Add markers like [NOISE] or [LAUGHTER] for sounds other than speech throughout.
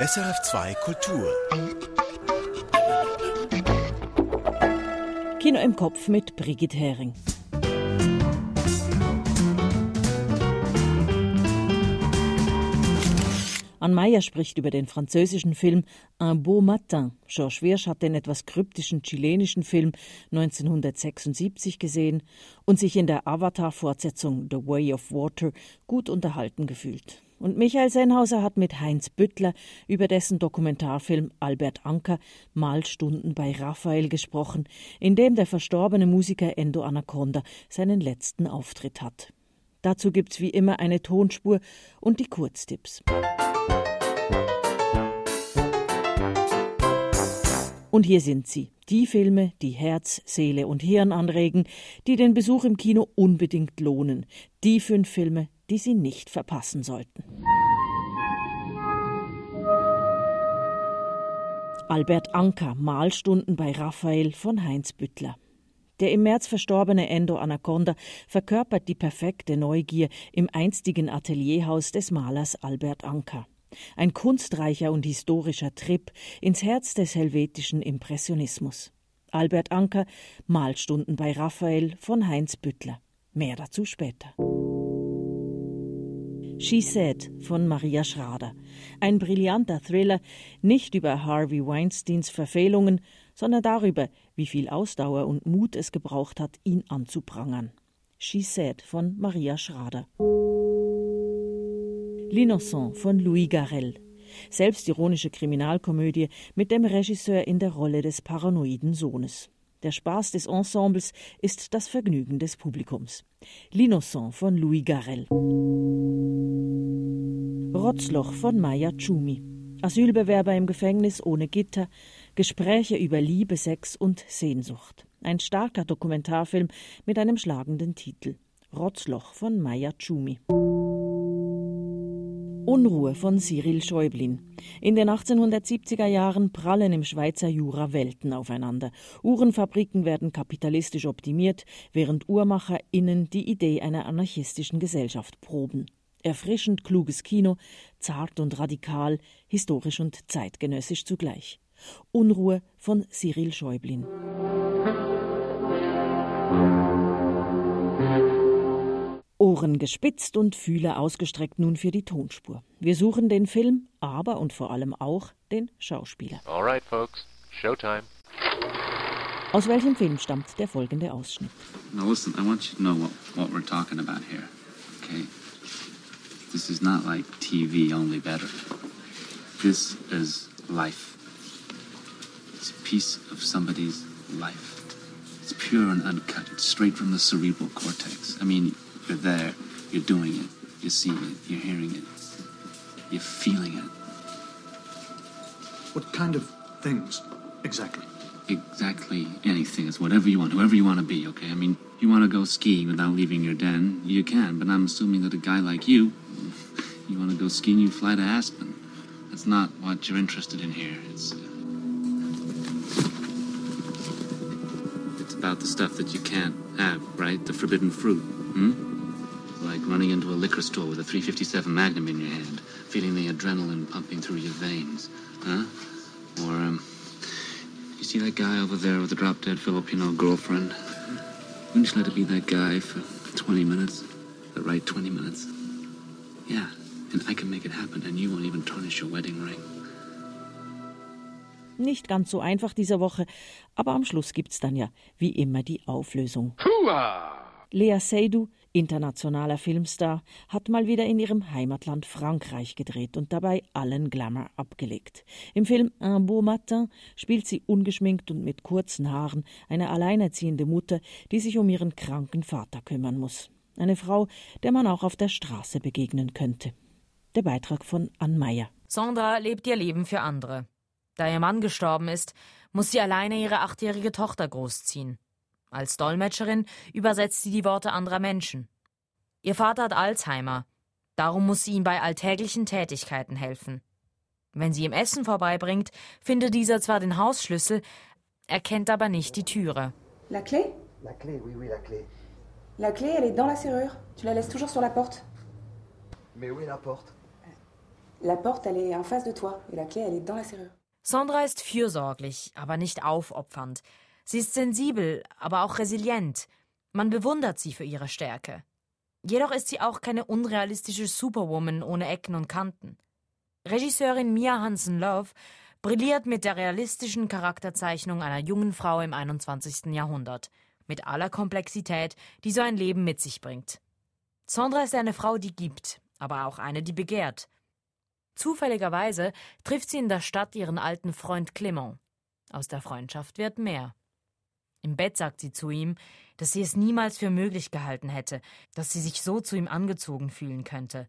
SRF2 Kultur. Kino im Kopf mit Brigitte Hering. Ann Meyer spricht über den französischen Film Un beau matin. Georges Wirsch hat den etwas kryptischen chilenischen Film 1976 gesehen und sich in der Avatar-Fortsetzung The Way of Water gut unterhalten gefühlt. Und Michael Sennhauser hat mit Heinz Büttler über dessen Dokumentarfilm Albert Anker Malstunden bei Raphael gesprochen, in dem der verstorbene Musiker Endo Anaconda seinen letzten Auftritt hat. Dazu gibt's wie immer eine Tonspur und die Kurztipps. Und hier sind sie, die Filme, die Herz, Seele und Hirn anregen, die den Besuch im Kino unbedingt lohnen. Die fünf Filme, die Sie nicht verpassen sollten. Albert Anker, Malstunden bei Raphael von Heinz Büttler. Der im März verstorbene Endo Anaconda verkörpert die perfekte Neugier im einstigen Atelierhaus des Malers Albert Anker. Ein kunstreicher und historischer Trip ins Herz des helvetischen Impressionismus. Albert Anker, Malstunden bei Raphael von Heinz Büttler. Mehr dazu später. She Said von Maria Schrader. Ein brillanter Thriller, nicht über Harvey Weinsteins Verfehlungen, sondern darüber, wie viel Ausdauer und Mut es gebraucht hat, ihn anzuprangern. She Said von Maria Schrader. L'Innocent von Louis Garrel. Selbstironische Kriminalkomödie mit dem Regisseur in der Rolle des paranoiden Sohnes. Der Spaß des Ensembles ist das Vergnügen des Publikums. L'Innocent von Louis Garrel. Rotzloch von Maya Tschumi. Asylbewerber im Gefängnis ohne Gitter, Gespräche über Liebe, Sex und Sehnsucht. Ein starker Dokumentarfilm mit einem schlagenden Titel. Rotzloch von Maya Tschumi. Unruhe von Cyril Schäublin. In den 1870er Jahren prallen im Schweizer Jura Welten aufeinander. Uhrenfabriken werden kapitalistisch optimiert, während UhrmacherInnen die Idee einer anarchistischen Gesellschaft proben. Erfrischend kluges Kino, zart und radikal, historisch und zeitgenössisch zugleich. Unruhe von Cyril Schäublin. Ohren gespitzt und Fühler ausgestreckt nun für die Tonspur. Wir suchen den Film, aber und vor allem auch den Schauspieler. All right, folks. Showtime. Aus welchem Film stammt der folgende Ausschnitt? Now listen, I want you to know what, what we're talking about here. Okay? This is not like TV, only better. This is life. It's a piece of somebody's life. It's pure and uncut. It's straight from the cerebral cortex. I mean, you're there, you're doing it, you're seeing it, you're hearing it, you're feeling it. What kind of things exactly? Exactly anything. It's whatever you want, whoever you want to be, okay? I mean, if you want to go skiing without leaving your den, you can, but I'm assuming that a guy like you, [LAUGHS] you want to go skiing, you fly to Aspen. That's not what you're interested in here. It's. Uh, it's about the stuff that you can't have, right? The forbidden fruit. Hmm? Like running into a liquor store with a 357 Magnum in your hand, feeling the adrenaline pumping through your veins. Huh? Or, um, you see that guy over there with the drop dead Filipino girlfriend? Wouldn't you like to be that guy for 20 minutes? The right 20 minutes? Yeah, and I can make it happen, and you won't even tarnish your wedding ring. Nicht ganz so einfach diese Woche, aber am Schluss gibt's dann ja wie immer die Auflösung. Hua! Lea Seydoux, internationaler Filmstar, hat mal wieder in ihrem Heimatland Frankreich gedreht und dabei allen Glamour abgelegt. Im Film Un beau matin spielt sie ungeschminkt und mit kurzen Haaren eine alleinerziehende Mutter, die sich um ihren kranken Vater kümmern muss. Eine Frau, der man auch auf der Straße begegnen könnte. Der Beitrag von Ann Meyer. Sandra lebt ihr Leben für andere. Da ihr Mann gestorben ist, muss sie alleine ihre achtjährige Tochter großziehen. Als Dolmetscherin übersetzt sie die Worte anderer Menschen. Ihr Vater hat Alzheimer, darum muss sie ihm bei alltäglichen Tätigkeiten helfen. Wenn sie ihm Essen vorbeibringt, findet dieser zwar den Hausschlüssel, erkennt aber nicht die Türe. La clé La clé, oui, oui, la clé. La clé, elle est dans la serrure. Tu la laisses toujours sur la porte. Mais où est la porte La porte, elle est en face de toi et la clé, elle est dans la serrure. Sandra ist fürsorglich, aber nicht aufopfernd. Sie ist sensibel, aber auch resilient. Man bewundert sie für ihre Stärke. Jedoch ist sie auch keine unrealistische Superwoman ohne Ecken und Kanten. Regisseurin Mia Hansen-Love brilliert mit der realistischen Charakterzeichnung einer jungen Frau im 21. Jahrhundert, mit aller Komplexität, die so ein Leben mit sich bringt. Sandra ist eine Frau, die gibt, aber auch eine, die begehrt. Zufälligerweise trifft sie in der Stadt ihren alten Freund Clement. Aus der Freundschaft wird mehr. Im Bett sagt sie zu ihm, dass sie es niemals für möglich gehalten hätte, dass sie sich so zu ihm angezogen fühlen könnte,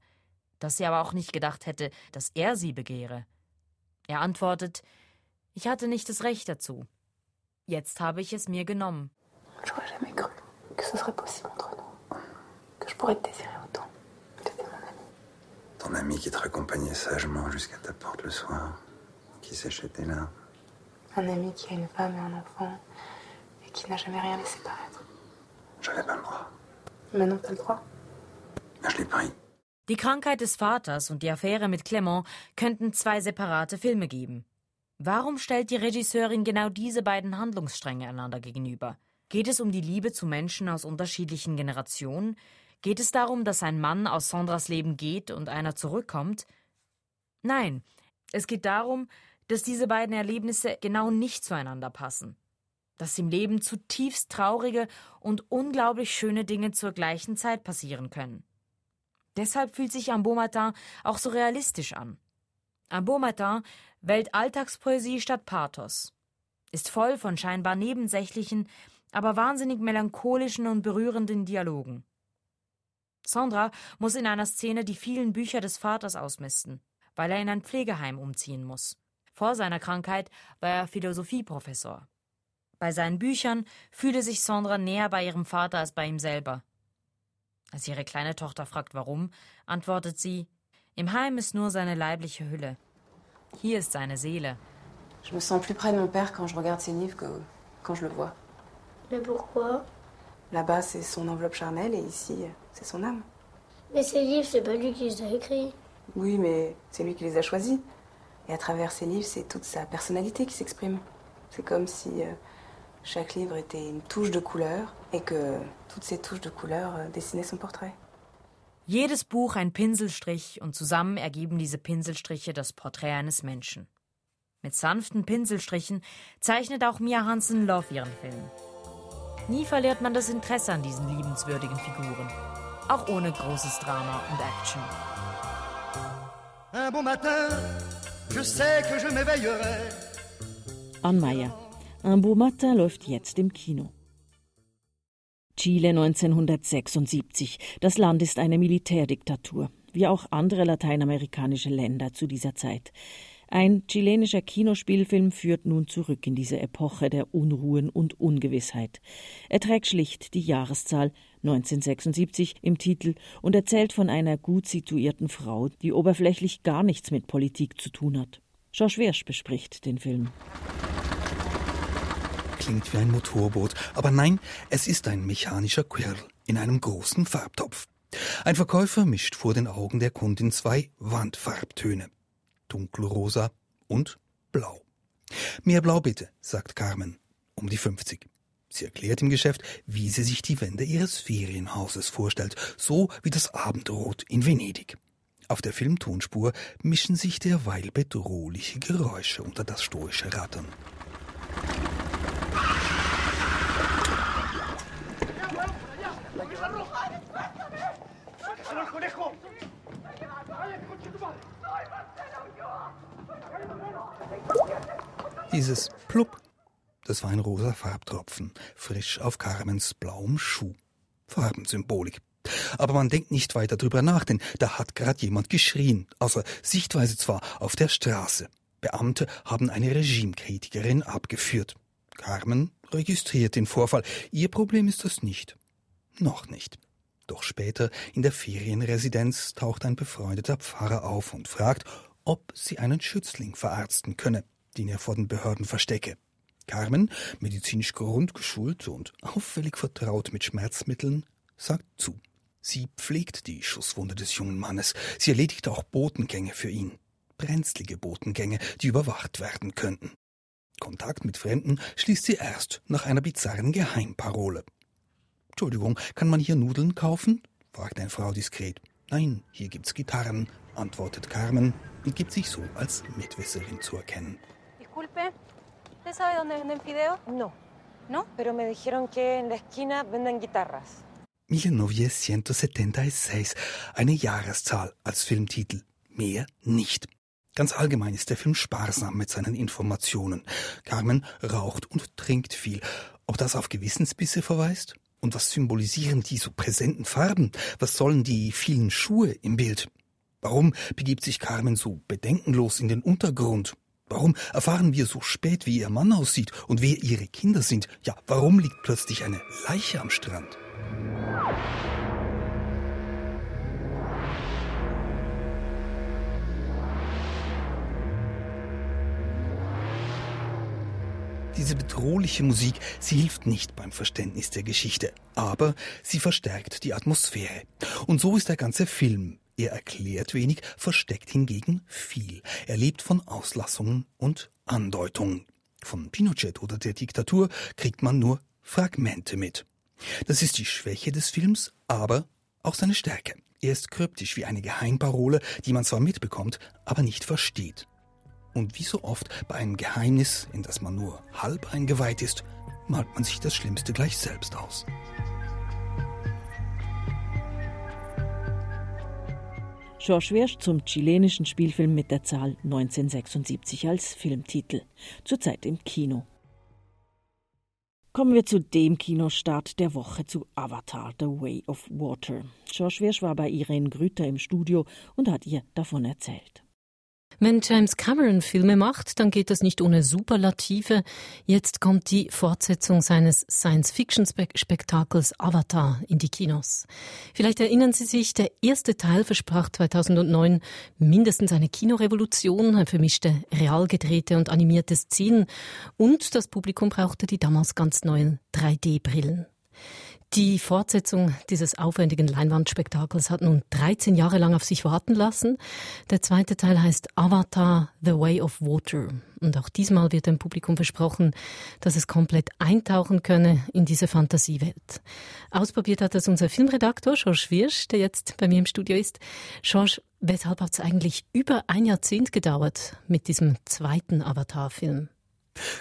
dass sie aber auch nicht gedacht hätte, dass er sie begehre. Er antwortet, ich hatte nicht das Recht dazu. Jetzt habe ich es mir genommen. Ton ami qui te raccompagnait sagement jusqu'à ta porte le soir, qui séchait tes larmes. Un ami qui a une femme et un enfant et qui n'a jamais rien laissé paraître. J'avais pas le droit. Maintenant, t'as le droit. Je l'ai pris. Die Krankheit des Vaters und die Affäre mit Clement könnten zwei separate Filme geben. Warum stellt die Regisseurin genau diese beiden Handlungsstränge einander gegenüber? Geht es um die Liebe zu Menschen aus unterschiedlichen Generationen? Geht es darum, dass ein Mann aus Sandras Leben geht und einer zurückkommt? Nein, es geht darum, dass diese beiden Erlebnisse genau nicht zueinander passen. Dass im Leben zutiefst traurige und unglaublich schöne Dinge zur gleichen Zeit passieren können. Deshalb fühlt sich Un Beau Matin auch so realistisch an. Un Beau Matin wählt Alltagspoesie statt Pathos, ist voll von scheinbar nebensächlichen, aber wahnsinnig melancholischen und berührenden Dialogen. Sandra muss in einer Szene die vielen Bücher des Vaters ausmisten, weil er in ein Pflegeheim umziehen muss. Vor seiner Krankheit war er Philosophieprofessor. Bei seinen Büchern fühle sich Sandra näher bei ihrem Vater als bei ihm selber. Als ihre kleine Tochter fragt, warum, antwortet sie: Im Heim ist nur seine leibliche Hülle. Hier ist seine Seele. Je me sens plus près de mon père quand je regarde ses livres que quand je le vois. Mais pourquoi Là-bas, c'est son enveloppe charnelle et ici, c'est son âme. Mais ces livres, c'est pas lui qui les a écrits. Oui, mais c'est lui qui les a choisis. Et à travers ces livres, c'est toute sa personnalité qui s'exprime. C'est comme si euh, chaque livre était une touche de couleur et que toutes ces touches de couleur euh, dessinaient son portrait. Jedes Buch ein Pinselstrich und zusammen ergeben diese Pinselstriche das Porträt eines Menschen. Mit sanften Pinselstrichen zeichnet auch Mia Hansen Love ihren Film. Nie verliert man das Interesse an diesen liebenswürdigen Figuren. Auch ohne großes Drama und Action. Un bon matin, je sais que je m'éveillerai. Ann Meyer. Un beau matin läuft jetzt im Kino. Chile 1976. Das Land ist eine Militärdiktatur, wie auch andere lateinamerikanische Länder zu dieser Zeit. Ein chilenischer Kinospielfilm führt nun zurück in diese Epoche der Unruhen und Ungewissheit. Er trägt schlicht die Jahreszahl 1976 im Titel und erzählt von einer gut situierten Frau, die oberflächlich gar nichts mit Politik zu tun hat. George Wersch bespricht den Film. Klingt wie ein Motorboot, aber nein, es ist ein mechanischer Quirl in einem großen Farbtopf. Ein Verkäufer mischt vor den Augen der Kundin zwei Wandfarbtöne dunkelrosa und blau. Mehr Blau bitte, sagt Carmen, um die 50. Sie erklärt im Geschäft, wie sie sich die Wände ihres Ferienhauses vorstellt, so wie das Abendrot in Venedig. Auf der Filmtonspur mischen sich derweil bedrohliche Geräusche unter das stoische Rattern. Dieses Plupp, das war ein rosa Farbtropfen, frisch auf Carmens blauem Schuh. Farbensymbolik. Aber man denkt nicht weiter drüber nach, denn da hat gerade jemand geschrien, außer Sichtweise zwar auf der Straße. Beamte haben eine Regimekritikerin abgeführt. Carmen registriert den Vorfall. Ihr Problem ist das nicht. Noch nicht. Doch später in der Ferienresidenz taucht ein befreundeter Pfarrer auf und fragt, ob sie einen Schützling verarzten könne den er vor den Behörden verstecke. Carmen, medizinisch grundgeschult und auffällig vertraut mit Schmerzmitteln, sagt zu. Sie pflegt die Schusswunde des jungen Mannes. Sie erledigt auch Botengänge für ihn. brenzlige Botengänge, die überwacht werden könnten. Kontakt mit Fremden schließt sie erst nach einer bizarren Geheimparole. Entschuldigung, kann man hier Nudeln kaufen? fragt eine Frau diskret. Nein, hier gibt's Gitarren, antwortet Carmen und gibt sich so als Mitwisserin zu erkennen. Disculpe, ¿usted sabe dónde venden fideo? No. ¿No? Pero me dijeron que en la esquina venden guitarras. 1976, eine Jahreszahl als Filmtitel. Mehr nicht. Ganz allgemein ist der Film sparsam mit seinen Informationen. Carmen raucht und trinkt viel. Ob das auf Gewissensbisse verweist? Und was symbolisieren die so präsenten Farben? Was sollen die vielen Schuhe im Bild? Warum begibt sich Carmen so bedenkenlos in den Untergrund? Warum erfahren wir so spät, wie ihr Mann aussieht und wer ihre Kinder sind? Ja, warum liegt plötzlich eine Leiche am Strand? Diese bedrohliche Musik, sie hilft nicht beim Verständnis der Geschichte, aber sie verstärkt die Atmosphäre. Und so ist der ganze Film. Er erklärt wenig, versteckt hingegen viel. Er lebt von Auslassungen und Andeutungen. Von Pinochet oder der Diktatur kriegt man nur Fragmente mit. Das ist die Schwäche des Films, aber auch seine Stärke. Er ist kryptisch wie eine Geheimparole, die man zwar mitbekommt, aber nicht versteht. Und wie so oft bei einem Geheimnis, in das man nur halb eingeweiht ist, malt man sich das Schlimmste gleich selbst aus. George Wirsch zum chilenischen Spielfilm mit der Zahl 1976 als Filmtitel, zurzeit im Kino. Kommen wir zu dem Kinostart der Woche zu Avatar, The Way of Water. George Wirsch war bei Irene Grüter im Studio und hat ihr davon erzählt. Wenn James Cameron Filme macht, dann geht das nicht ohne Superlative. Jetzt kommt die Fortsetzung seines Science-Fiction-Spektakels Avatar in die Kinos. Vielleicht erinnern Sie sich, der erste Teil versprach 2009 mindestens eine Kinorevolution, vermischte real gedrehte und animierte Szenen und das Publikum brauchte die damals ganz neuen 3D-Brillen. Die Fortsetzung dieses aufwendigen Leinwandspektakels hat nun 13 Jahre lang auf sich warten lassen. Der zweite Teil heißt Avatar The Way of Water. Und auch diesmal wird dem Publikum versprochen, dass es komplett eintauchen könne in diese Fantasiewelt. Ausprobiert hat das unser Filmredaktor George Wirsch, der jetzt bei mir im Studio ist. George, weshalb hat es eigentlich über ein Jahrzehnt gedauert mit diesem zweiten Avatar-Film?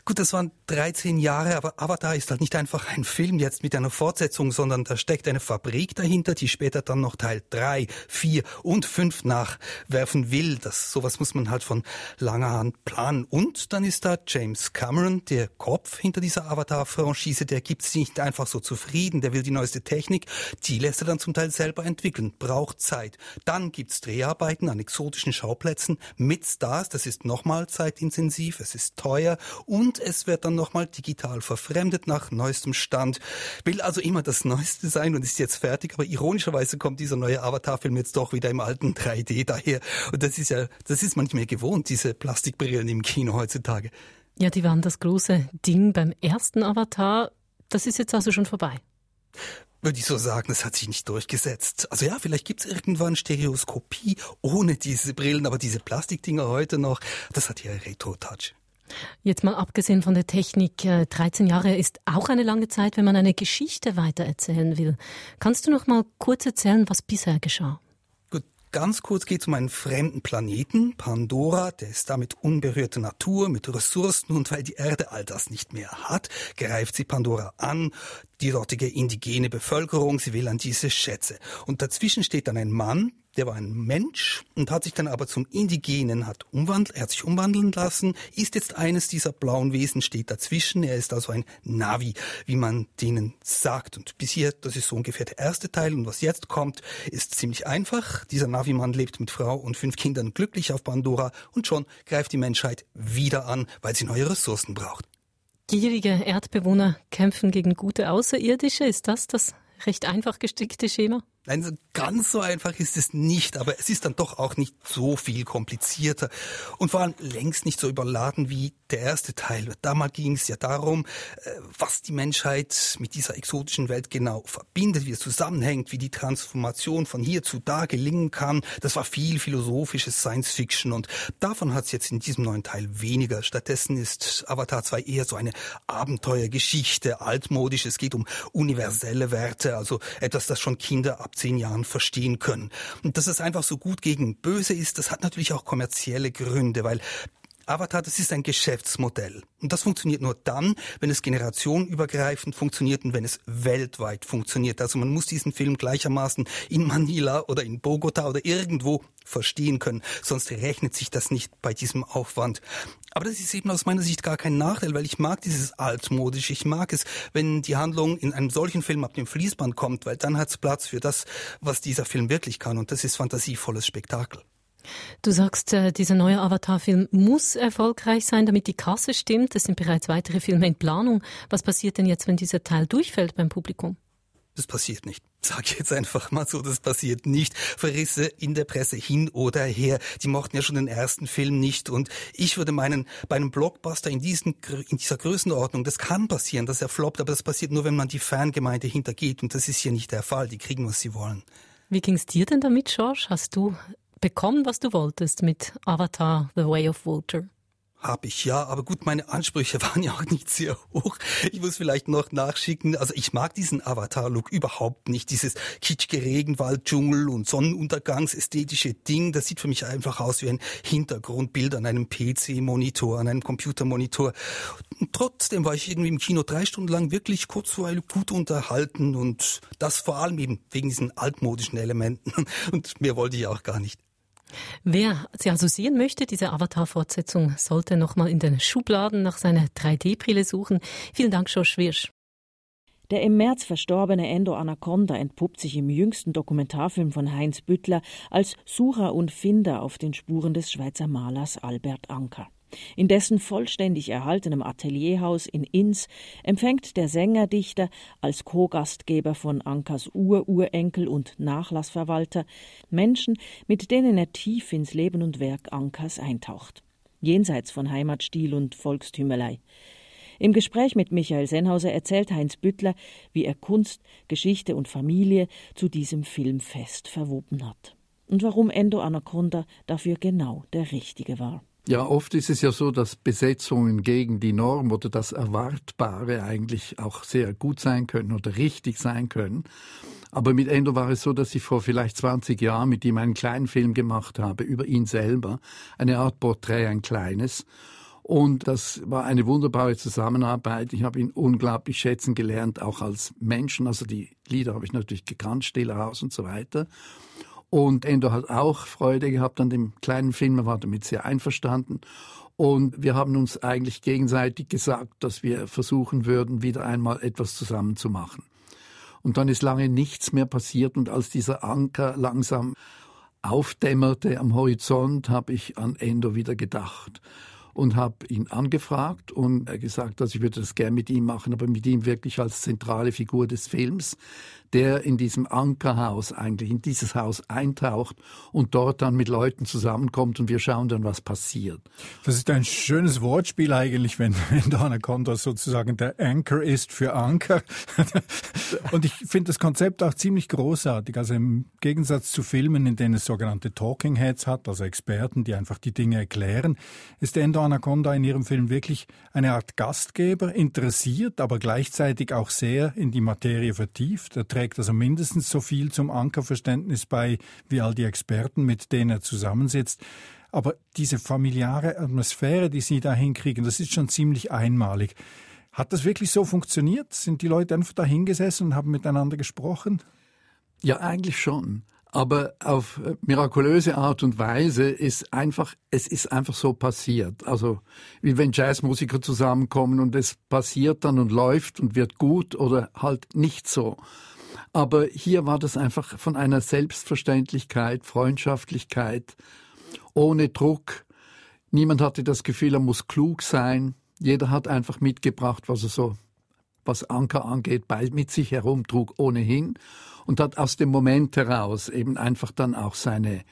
Gut, das waren 13 Jahre, aber Avatar ist halt nicht einfach ein Film jetzt mit einer Fortsetzung, sondern da steckt eine Fabrik dahinter, die später dann noch Teil 3, 4 und 5 nachwerfen will. Das, sowas muss man halt von langer Hand planen. Und dann ist da James Cameron, der Kopf hinter dieser Avatar-Franchise, der gibt sich nicht einfach so zufrieden, der will die neueste Technik, die lässt er dann zum Teil selber entwickeln, braucht Zeit. Dann gibt's Dreharbeiten an exotischen Schauplätzen mit Stars, das ist nochmal zeitintensiv, es ist teuer und es wird dann nochmal digital verfremdet nach neuestem Stand. Will also immer das Neueste sein und ist jetzt fertig, aber ironischerweise kommt dieser neue Avatar-Film jetzt doch wieder im alten 3D daher. Und das ist ja, das ist manchmal gewohnt, diese Plastikbrillen im Kino heutzutage. Ja, die waren das große Ding beim ersten Avatar. Das ist jetzt also schon vorbei würde ich so sagen, das hat sich nicht durchgesetzt. Also ja, vielleicht gibt's irgendwann Stereoskopie ohne diese Brillen, aber diese Plastikdinger heute noch, das hat ja Retro-Touch. Jetzt mal abgesehen von der Technik, 13 äh, Jahre ist auch eine lange Zeit, wenn man eine Geschichte weitererzählen will. Kannst du noch mal kurz erzählen, was bisher geschah? Ganz kurz geht es um einen fremden Planeten, Pandora, der ist damit unberührte Natur mit Ressourcen und weil die Erde all das nicht mehr hat, greift sie Pandora an, die dortige indigene Bevölkerung, sie will an diese Schätze. Und dazwischen steht dann ein Mann, der war ein Mensch und hat sich dann aber zum Indigenen, hat umwandelt, er hat sich umwandeln lassen, ist jetzt eines dieser blauen Wesen, steht dazwischen. Er ist also ein Navi, wie man denen sagt. Und bis hier, das ist so ungefähr der erste Teil. Und was jetzt kommt, ist ziemlich einfach. Dieser Navi-Mann lebt mit Frau und fünf Kindern glücklich auf Pandora und schon greift die Menschheit wieder an, weil sie neue Ressourcen braucht. Gierige Erdbewohner kämpfen gegen gute Außerirdische. Ist das das recht einfach gestickte Schema? Nein, ganz so einfach ist es nicht, aber es ist dann doch auch nicht so viel komplizierter und vor allem längst nicht so überladen wie der erste Teil. Damals ging es ja darum, äh, was die Menschheit mit dieser exotischen Welt genau verbindet, wie es zusammenhängt, wie die Transformation von hier zu da gelingen kann. Das war viel philosophisches Science Fiction und davon hat es jetzt in diesem neuen Teil weniger. Stattdessen ist Avatar 2 eher so eine Abenteuergeschichte, altmodisch. Es geht um universelle Werte, also etwas, das schon Kinder ab zehn Jahren verstehen können. Und dass es einfach so gut gegen böse ist, das hat natürlich auch kommerzielle Gründe, weil Avatar, das ist ein Geschäftsmodell. Und das funktioniert nur dann, wenn es generationenübergreifend funktioniert und wenn es weltweit funktioniert. Also man muss diesen Film gleichermaßen in Manila oder in Bogota oder irgendwo verstehen können. Sonst rechnet sich das nicht bei diesem Aufwand. Aber das ist eben aus meiner Sicht gar kein Nachteil, weil ich mag dieses altmodisch. Ich mag es, wenn die Handlung in einem solchen Film ab dem Fließband kommt, weil dann hat es Platz für das, was dieser Film wirklich kann. Und das ist fantasievolles Spektakel. Du sagst, äh, dieser neue Avatar-Film muss erfolgreich sein, damit die Kasse stimmt. Es sind bereits weitere Filme in Planung. Was passiert denn jetzt, wenn dieser Teil durchfällt beim Publikum? Das passiert nicht. Sag jetzt einfach mal so, das passiert nicht. Verrisse in der Presse hin oder her. Die mochten ja schon den ersten Film nicht. Und ich würde meinen, bei einem Blockbuster in, diesen, in dieser Größenordnung, das kann passieren, dass er floppt, aber das passiert nur, wenn man die Fangemeinde hintergeht. Und das ist hier nicht der Fall. Die kriegen, was sie wollen. Wie ging's dir denn damit, George? Hast du bekommen, was du wolltest mit Avatar The Way of Water? Hab ich ja, aber gut, meine Ansprüche [LAUGHS] waren ja auch nicht sehr hoch. Ich muss vielleicht noch nachschicken. Also ich mag diesen Avatar-Look überhaupt nicht. Dieses kitschige Regenwald, Dschungel und Sonnenuntergangsästhetische Ding, das sieht für mich einfach aus wie ein Hintergrundbild an einem PC-Monitor, an einem Computermonitor. Und trotzdem war ich irgendwie im Kino drei Stunden lang wirklich kurzweilig gut unterhalten und das vor allem eben wegen diesen altmodischen Elementen. [LAUGHS] Und mehr wollte ich auch gar nicht. Wer sie also sehen möchte, diese Avatar-Fortsetzung, sollte nochmal in den Schubladen nach seiner 3D-Brille suchen. Vielen Dank, Josh Wirsch. Der im März verstorbene Endo Anaconda entpuppt sich im jüngsten Dokumentarfilm von Heinz Büttler als Sucher und Finder auf den Spuren des Schweizer Malers Albert Anker. In dessen vollständig erhaltenem Atelierhaus in Inns empfängt der Sängerdichter als Co-Gastgeber von Ankers Ururenkel und Nachlassverwalter Menschen, mit denen er tief ins Leben und Werk Ankers eintaucht. Jenseits von Heimatstil und Volkstümelei. Im Gespräch mit Michael Sennhauser erzählt Heinz Büttler, wie er Kunst, Geschichte und Familie zu diesem Filmfest verwoben hat. Und warum Endo Anaconda dafür genau der Richtige war. Ja, oft ist es ja so, dass Besetzungen gegen die Norm oder das Erwartbare eigentlich auch sehr gut sein können oder richtig sein können. Aber mit Endo war es so, dass ich vor vielleicht 20 Jahren mit ihm einen kleinen Film gemacht habe über ihn selber, eine Art Porträt, ein kleines. Und das war eine wunderbare Zusammenarbeit. Ich habe ihn unglaublich schätzen gelernt, auch als Menschen. Also die Lieder habe ich natürlich gekannt, Stille Haus und so weiter. Und Endo hat auch Freude gehabt an dem kleinen Film, er war damit sehr einverstanden. Und wir haben uns eigentlich gegenseitig gesagt, dass wir versuchen würden, wieder einmal etwas zusammen zu machen. Und dann ist lange nichts mehr passiert und als dieser Anker langsam aufdämmerte am Horizont, habe ich an Endo wieder gedacht und habe ihn angefragt und gesagt, dass ich würde das gerne mit ihm machen, aber mit ihm wirklich als zentrale Figur des Films, der in diesem Ankerhaus eigentlich in dieses Haus eintaucht und dort dann mit Leuten zusammenkommt und wir schauen dann, was passiert. Das ist ein schönes Wortspiel eigentlich, wenn, [LAUGHS] wenn Dana Condor sozusagen der Anchor ist für Anker. [LAUGHS] und ich finde das Konzept auch ziemlich großartig. Also im Gegensatz zu Filmen, in denen es sogenannte Talking Heads hat, also Experten, die einfach die Dinge erklären, ist Endo Anaconda in ihrem Film wirklich eine Art Gastgeber, interessiert, aber gleichzeitig auch sehr in die Materie vertieft. Er trägt also mindestens so viel zum Ankerverständnis bei wie all die Experten, mit denen er zusammensitzt. Aber diese familiäre Atmosphäre, die Sie da hinkriegen, das ist schon ziemlich einmalig. Hat das wirklich so funktioniert? Sind die Leute einfach da hingesessen und haben miteinander gesprochen? Ja, eigentlich schon. Aber auf mirakulöse Art und Weise ist einfach, es ist einfach so passiert. Also, wie wenn Jazzmusiker zusammenkommen und es passiert dann und läuft und wird gut oder halt nicht so. Aber hier war das einfach von einer Selbstverständlichkeit, Freundschaftlichkeit, ohne Druck. Niemand hatte das Gefühl, er muss klug sein. Jeder hat einfach mitgebracht, was er so, was Anker angeht, mit sich herumtrug ohnehin und hat aus dem Moment heraus eben einfach dann auch seine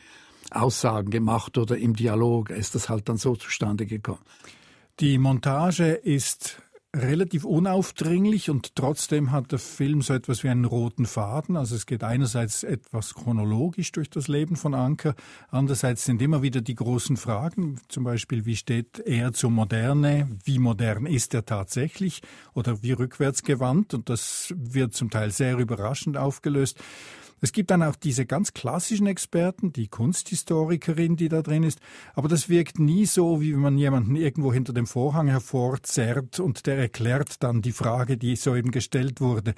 Aussagen gemacht oder im Dialog ist das halt dann so zustande gekommen. Die Montage ist relativ unaufdringlich und trotzdem hat der Film so etwas wie einen roten Faden. Also es geht einerseits etwas chronologisch durch das Leben von Anker, andererseits sind immer wieder die großen Fragen, zum Beispiel wie steht er zur Moderne, wie modern ist er tatsächlich oder wie rückwärtsgewandt und das wird zum Teil sehr überraschend aufgelöst. Es gibt dann auch diese ganz klassischen Experten, die Kunsthistorikerin, die da drin ist, aber das wirkt nie so, wie wenn man jemanden irgendwo hinter dem Vorhang hervorzerrt und der erklärt dann die Frage, die soeben gestellt wurde.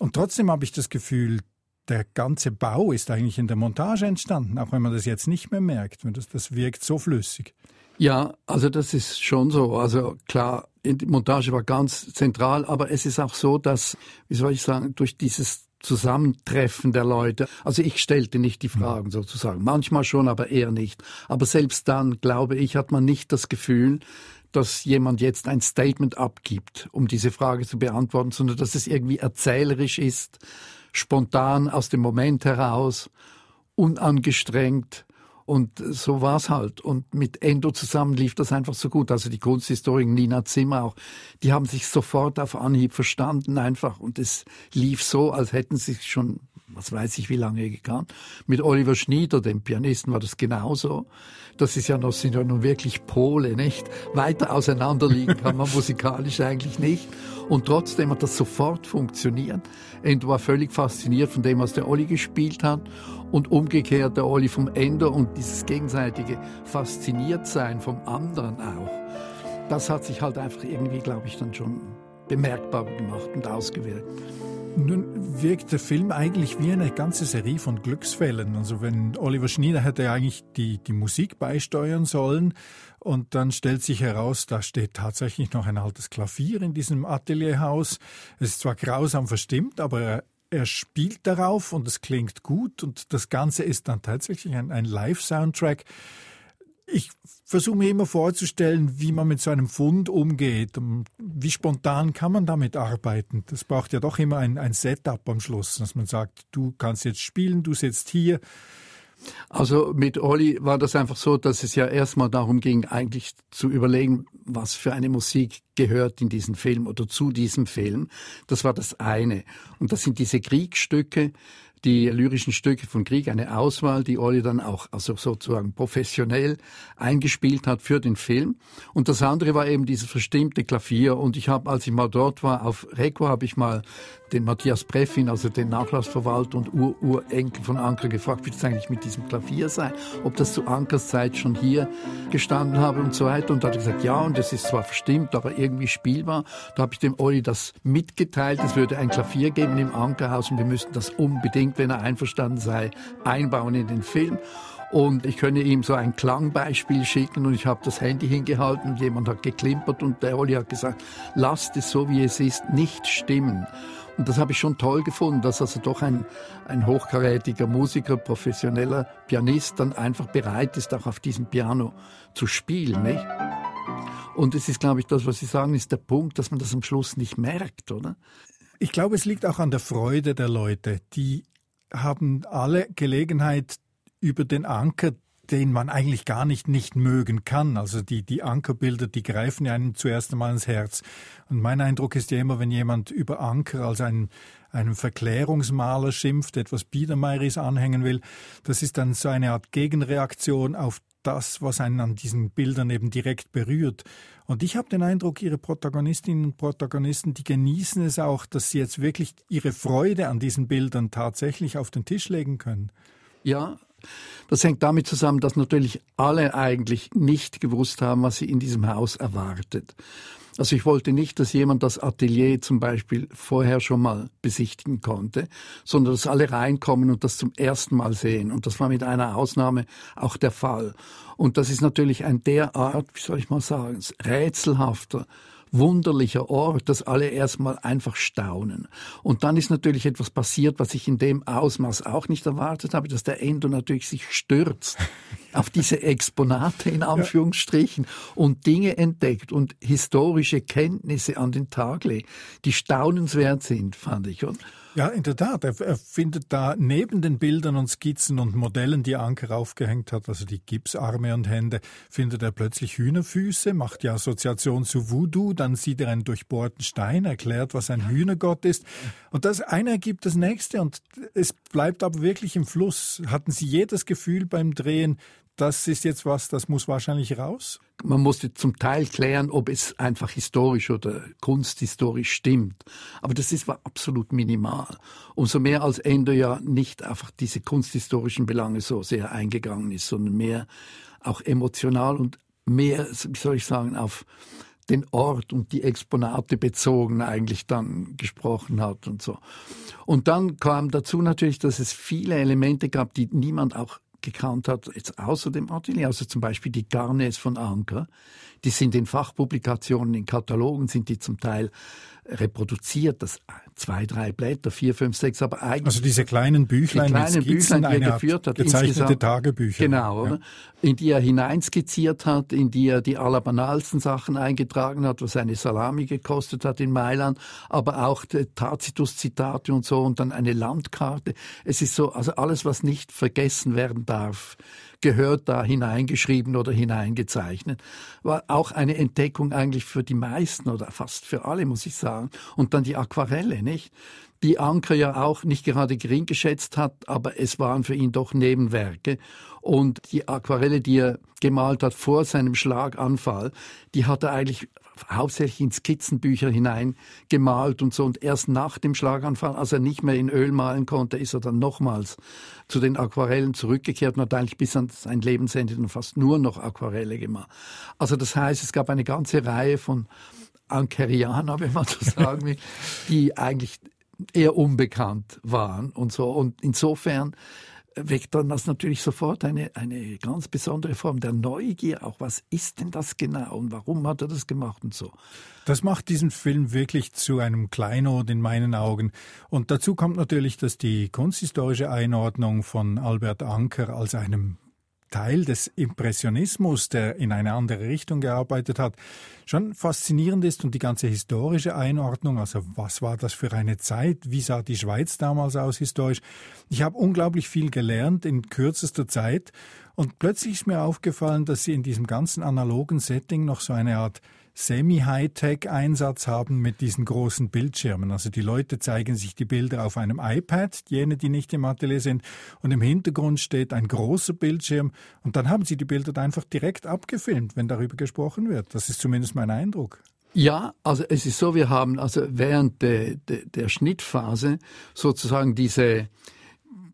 Und trotzdem habe ich das Gefühl, der ganze Bau ist eigentlich in der Montage entstanden, auch wenn man das jetzt nicht mehr merkt. Das, das wirkt so flüssig. Ja, also das ist schon so. Also klar, die Montage war ganz zentral, aber es ist auch so, dass, wie soll ich sagen, durch dieses Zusammentreffen der Leute. Also ich stellte nicht die Fragen sozusagen. Manchmal schon, aber eher nicht. Aber selbst dann, glaube ich, hat man nicht das Gefühl, dass jemand jetzt ein Statement abgibt, um diese Frage zu beantworten, sondern dass es irgendwie erzählerisch ist, spontan aus dem Moment heraus, unangestrengt und so war's halt. Und mit Endo zusammen lief das einfach so gut. Also die Kunsthistorin Nina Zimmer auch, die haben sich sofort auf Anhieb verstanden einfach. Und es lief so, als hätten sie schon, was weiß ich, wie lange gekannt. Mit Oliver Schnieder, dem Pianisten, war das genauso. Das ist ja noch, sind ja nun wirklich Pole, nicht? Weiter auseinanderliegen kann man [LAUGHS] musikalisch eigentlich nicht. Und trotzdem hat das sofort funktioniert. Endo war völlig fasziniert von dem, was der Olli gespielt hat und umgekehrt der Olli vom Ende und dieses gegenseitige Fasziniertsein vom anderen auch. Das hat sich halt einfach irgendwie, glaube ich, dann schon bemerkbar gemacht und ausgewirkt. Nun wirkt der Film eigentlich wie eine ganze Serie von Glücksfällen. Also wenn Oliver Schnieder hätte eigentlich die, die Musik beisteuern sollen und dann stellt sich heraus, da steht tatsächlich noch ein altes Klavier in diesem Atelierhaus. Es ist zwar grausam verstimmt, aber er spielt darauf und es klingt gut und das Ganze ist dann tatsächlich ein, ein Live-Soundtrack. Ich versuche mir immer vorzustellen, wie man mit so einem Fund umgeht. Wie spontan kann man damit arbeiten? Das braucht ja doch immer ein, ein Setup am Schluss, dass man sagt, du kannst jetzt spielen, du sitzt hier, also mit Olli war das einfach so, dass es ja erstmal darum ging, eigentlich zu überlegen, was für eine Musik gehört in diesen Film oder zu diesem Film. Das war das eine. Und das sind diese Kriegsstücke, die lyrischen Stücke von Krieg, eine Auswahl, die Olli dann auch also sozusagen professionell eingespielt hat für den Film. Und das andere war eben dieses verstimmte Klavier. Und ich habe, als ich mal dort war, auf Reco habe ich mal den Matthias Preffin, also den Nachlassverwalter und Ururenkel von Anker, gefragt, wie das eigentlich mit diesem Klavier sei, ob das zu Ankers Zeit schon hier gestanden habe und so weiter. Und da hat er gesagt, ja, und das ist zwar verstimmt, aber irgendwie spielbar. Da habe ich dem Olli das mitgeteilt, es würde ein Klavier geben im Ankerhaus und wir müssten das unbedingt, wenn er einverstanden sei, einbauen in den Film. Und ich könne ihm so ein Klangbeispiel schicken und ich habe das Handy hingehalten und jemand hat geklimpert und der Olli hat gesagt, lasst es so wie es ist nicht stimmen. Und das habe ich schon toll gefunden, dass also doch ein, ein hochkarätiger Musiker, professioneller Pianist dann einfach bereit ist, auch auf diesem Piano zu spielen. Nicht? Und es ist, glaube ich, das, was Sie sagen, ist der Punkt, dass man das am Schluss nicht merkt, oder? Ich glaube, es liegt auch an der Freude der Leute. Die haben alle Gelegenheit, über den Anker den man eigentlich gar nicht nicht mögen kann. Also die, die Ankerbilder, die greifen einem zuerst einmal ins Herz. Und mein Eindruck ist ja immer, wenn jemand über Anker als einen, einen Verklärungsmaler schimpft, etwas Biedermeieris anhängen will, das ist dann so eine Art Gegenreaktion auf das, was einen an diesen Bildern eben direkt berührt. Und ich habe den Eindruck, ihre Protagonistinnen und Protagonisten, die genießen es auch, dass sie jetzt wirklich ihre Freude an diesen Bildern tatsächlich auf den Tisch legen können. Ja, das hängt damit zusammen, dass natürlich alle eigentlich nicht gewusst haben, was sie in diesem Haus erwartet. Also ich wollte nicht, dass jemand das Atelier zum Beispiel vorher schon mal besichtigen konnte, sondern dass alle reinkommen und das zum ersten Mal sehen. Und das war mit einer Ausnahme auch der Fall. Und das ist natürlich ein derart, wie soll ich mal sagen, rätselhafter wunderlicher Ort, dass alle erstmal einfach staunen. Und dann ist natürlich etwas passiert, was ich in dem Ausmaß auch nicht erwartet habe, dass der Endo natürlich sich stürzt [LAUGHS] auf diese Exponate in Anführungsstrichen ja. und Dinge entdeckt und historische Kenntnisse an den Tag legt, die staunenswert sind, fand ich. Und Ja, in der Tat. Er, er, findet da neben den Bildern und Skizzen und Modellen, die Anker aufgehängt hat, also die Gipsarme und Hände, findet er plötzlich Hühnerfüße, macht die Assoziation zu Voodoo, dann sieht er einen durchbohrten Stein, erklärt, was ein Hühnergott ist. Und das eine ergibt das nächste und es bleibt aber wirklich im Fluss. Hatten Sie jedes Gefühl beim Drehen, das ist jetzt was, das muss wahrscheinlich raus? Man musste zum Teil klären, ob es einfach historisch oder kunsthistorisch stimmt. Aber das ist, war absolut minimal. Umso mehr als Endo ja nicht einfach diese kunsthistorischen Belange so sehr eingegangen ist, sondern mehr auch emotional und mehr, wie soll ich sagen, auf den Ort und die Exponate bezogen eigentlich dann gesprochen hat und so. Und dann kam dazu natürlich, dass es viele Elemente gab, die niemand auch gekannt hat, jetzt außer dem Atelier, also zum Beispiel die Garnes von Anker, die sind in Fachpublikationen, in Katalogen sind die zum Teil reproduziert, das zwei, drei Blätter, vier, fünf, sechs, aber eigentlich. Also diese kleinen Büchlein, die kleinen Büchlein, die er geführt hat. Gezeichnete Tagebücher. Genau, ja. in die er hineinskizziert hat, in die er die allerbanalsten Sachen eingetragen hat, was eine Salami gekostet hat in Mailand, aber auch Tacitus-Zitate und so und dann eine Landkarte. Es ist so, also alles, was nicht vergessen werden darf gehört da hineingeschrieben oder hineingezeichnet. War auch eine Entdeckung eigentlich für die meisten oder fast für alle, muss ich sagen. Und dann die Aquarelle, nicht? Die Anker ja auch nicht gerade gering geschätzt hat, aber es waren für ihn doch Nebenwerke. Und die Aquarelle, die er gemalt hat vor seinem Schlaganfall, die hat er eigentlich hauptsächlich in Skizzenbücher hinein gemalt und so. Und erst nach dem Schlaganfall, als er nicht mehr in Öl malen konnte, ist er dann nochmals zu den Aquarellen zurückgekehrt und hat eigentlich bis an sein Lebensende dann fast nur noch Aquarelle gemacht. Also das heißt, es gab eine ganze Reihe von Ankerianer, wenn man so sagen will, [LAUGHS] die eigentlich eher unbekannt waren und so. Und insofern weckt dann das natürlich sofort eine, eine ganz besondere Form der Neugier. Auch was ist denn das genau und warum hat er das gemacht und so. Das macht diesen Film wirklich zu einem Kleinod in meinen Augen. Und dazu kommt natürlich, dass die kunsthistorische Einordnung von Albert Anker als einem Teil des Impressionismus, der in eine andere Richtung gearbeitet hat, schon faszinierend ist und die ganze historische Einordnung, also was war das für eine Zeit, wie sah die Schweiz damals aus historisch. Ich habe unglaublich viel gelernt in kürzester Zeit und plötzlich ist mir aufgefallen, dass sie in diesem ganzen analogen Setting noch so eine Art Semi-Hightech-Einsatz haben mit diesen großen Bildschirmen. Also die Leute zeigen sich die Bilder auf einem iPad, jene, die nicht im Atelier sind, und im Hintergrund steht ein großer Bildschirm und dann haben sie die Bilder einfach direkt abgefilmt, wenn darüber gesprochen wird. Das ist zumindest mein Eindruck. Ja, also es ist so, wir haben also während de, de, der Schnittphase sozusagen diese,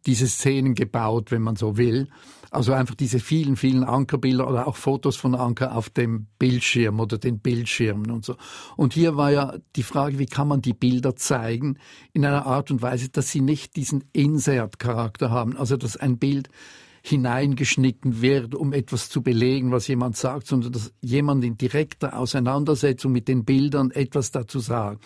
diese Szenen gebaut, wenn man so will. Also einfach diese vielen, vielen Ankerbilder oder auch Fotos von Anker auf dem Bildschirm oder den Bildschirmen und so. Und hier war ja die Frage, wie kann man die Bilder zeigen in einer Art und Weise, dass sie nicht diesen Insert-Charakter haben, also dass ein Bild hineingeschnitten wird, um etwas zu belegen, was jemand sagt, sondern dass jemand in direkter Auseinandersetzung mit den Bildern etwas dazu sagt.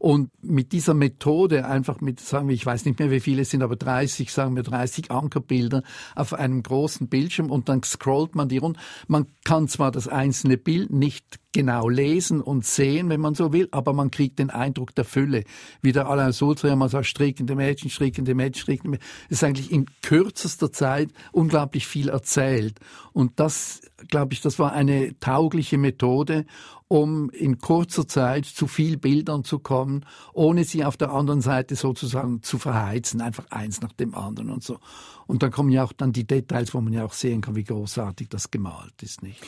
Und mit dieser Methode, einfach mit, sagen wir, ich weiß nicht mehr, wie viele es sind, aber 30, sagen wir 30 Ankerbilder auf einem großen Bildschirm und dann scrollt man die runter. Man kann zwar das einzelne Bild nicht genau lesen und sehen, wenn man so will, aber man kriegt den Eindruck der Fülle. Wie der Alain Sulzer mal sagt, strickende Mädchen, strickende Mädchen, strickende Mädchen. Es ist eigentlich in kürzester Zeit unglaublich viel erzählt. Und das, glaube ich, das war eine taugliche Methode, um in kurzer Zeit zu viel Bildern zu kommen, ohne sie auf der anderen Seite sozusagen zu verheizen, einfach eins nach dem anderen und so. Und dann kommen ja auch dann die Details, wo man ja auch sehen kann, wie großartig das gemalt ist, nicht?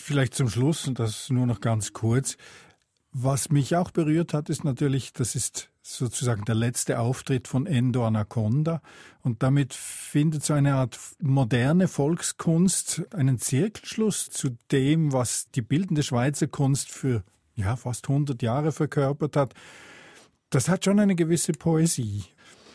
Vielleicht zum Schluss, und das nur noch ganz kurz. Was mich auch berührt hat, ist natürlich, das ist sozusagen der letzte Auftritt von Endo Anaconda. Und damit findet so eine Art moderne Volkskunst einen Zirkelschluss zu dem, was die bildende Schweizer Kunst für ja, fast 100 Jahre verkörpert hat. Das hat schon eine gewisse Poesie.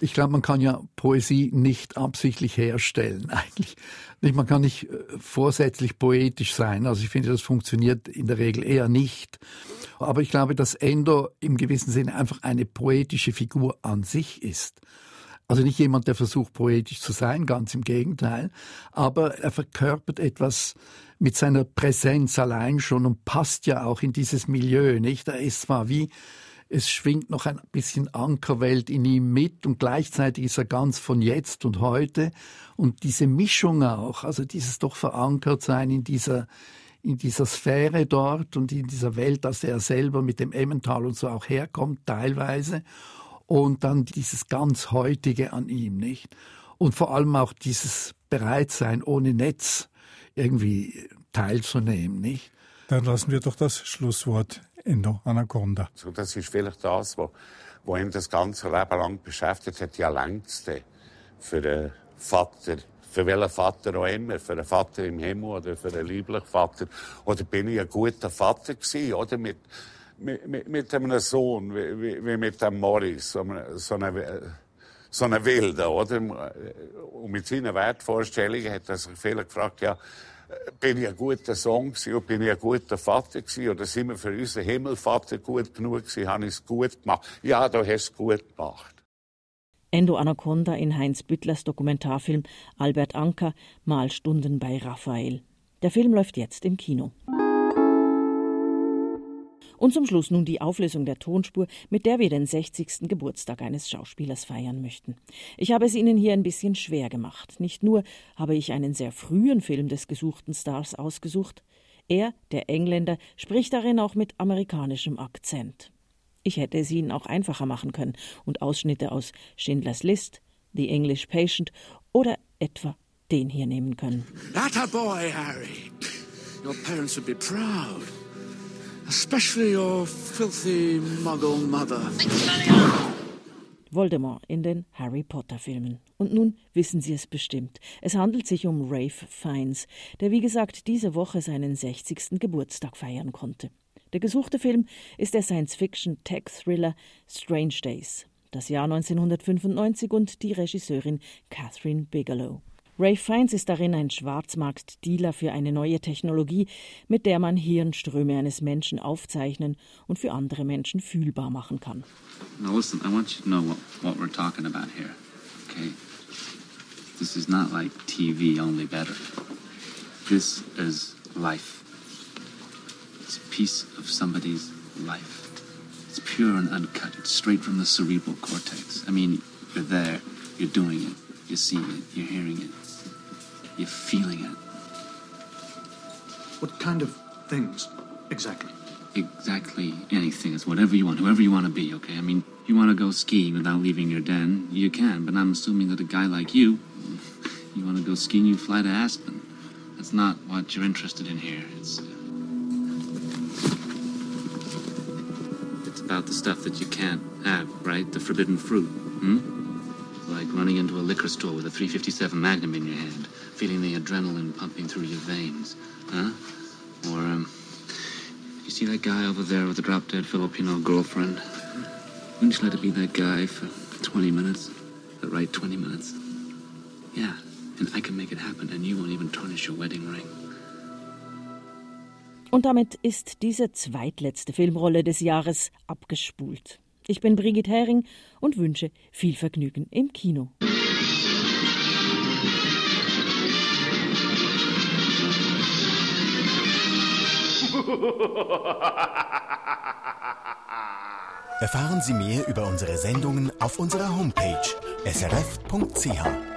Ich glaube, man kann ja Poesie nicht absichtlich herstellen, [LAUGHS] eigentlich. Man kann nicht äh, vorsätzlich poetisch sein. Also ich finde, das funktioniert in der Regel eher nicht. Aber ich glaube, dass Endo im gewissen Sinne einfach eine poetische Figur an sich ist. Also nicht jemand, der versucht, poetisch zu sein, ganz im Gegenteil. Aber er verkörpert etwas mit seiner Präsenz allein schon und passt ja auch in dieses Milieu, nicht? Er ist zwar wie es schwingt noch ein bisschen Ankerwelt in ihm mit und gleichzeitig ist er ganz von jetzt und heute und diese Mischung auch, also dieses doch verankert sein in dieser in dieser Sphäre dort und in dieser Welt, dass er selber mit dem Emmental und so auch herkommt, teilweise. Und dann dieses ganz Heutige an ihm, nicht? Und vor allem auch dieses Bereitsein, ohne Netz irgendwie teilzunehmen, nicht? Dann lassen wir doch das Schlusswort Endo Anaconda. So, das ist vielleicht das, was, was ihn das ganze Leben lang beschäftigt hat, ja längste für den Vater für welchen Vater auch immer, für einen Vater im Himmel oder für einen lieblichen Vater. Oder bin ich ein guter Vater gewesen, oder mit, mit, mit einem Sohn, wie, wie, mit dem Morris, so einem, so einem Wilden, oder? Und mit seinen Wertvorstellungen hat er sich viele gefragt, ja, bin ich ein guter Sohn gewesen, oder bin ich ein guter Vater gewesen, oder sind wir für unseren Himmelvater gut genug gewesen, habe ich es gut gemacht? Ja, du hast es gut gemacht. Endo Anaconda in Heinz Büttlers Dokumentarfilm Albert Anker Malstunden bei Raphael. Der Film läuft jetzt im Kino. Und zum Schluss nun die Auflösung der Tonspur, mit der wir den 60. Geburtstag eines Schauspielers feiern möchten. Ich habe es Ihnen hier ein bisschen schwer gemacht. Nicht nur habe ich einen sehr frühen Film des gesuchten Stars ausgesucht, er, der Engländer, spricht darin auch mit amerikanischem Akzent. Ich hätte es ihnen auch einfacher machen können und Ausschnitte aus Schindlers List, The English Patient oder etwa den hier nehmen können. That a boy, Harry. Your parents would be proud. Especially your filthy muggle mother. Voldemort in den Harry Potter Filmen. Und nun wissen Sie es bestimmt. Es handelt sich um Rafe Fiennes, der wie gesagt diese Woche seinen 60. Geburtstag feiern konnte. Der gesuchte Film ist der Science-Fiction-Tech-Thriller Strange Days, das Jahr 1995 und die Regisseurin Catherine Bigelow. Ray Fiennes ist darin ein Schwarzmarktdealer für eine neue Technologie, mit der man Hirnströme eines Menschen aufzeichnen und für andere Menschen fühlbar machen kann. Now listen, I want you to know what, what we're talking about here, okay? This is not like TV, only better. This is life. It's a piece of somebody's life. It's pure and uncut. It's straight from the cerebral cortex. I mean, you're there, you're doing it, you're seeing it, you're hearing it, you're feeling it. What kind of things exactly? Exactly anything. It's whatever you want, whoever you want to be, okay? I mean, you want to go skiing without leaving your den, you can, but I'm assuming that a guy like you, [LAUGHS] you want to go skiing, you fly to Aspen. That's not what you're interested in here. It's, it's about the stuff that you can't have, right? The forbidden fruit, hmm? Like running into a liquor store with a 357 Magnum in your hand, feeling the adrenaline pumping through your veins, huh? Or, um, you see that guy over there with the drop dead Filipino girlfriend? Wouldn't you let it be that guy for 20 minutes? The right 20 minutes? Yeah, and I can make it happen, and you won't even tarnish your wedding ring. Und damit ist diese zweitletzte Filmrolle des Jahres abgespult. Ich bin Brigitte Hering und wünsche viel Vergnügen im Kino. Erfahren Sie mehr über unsere Sendungen auf unserer Homepage srf.ch.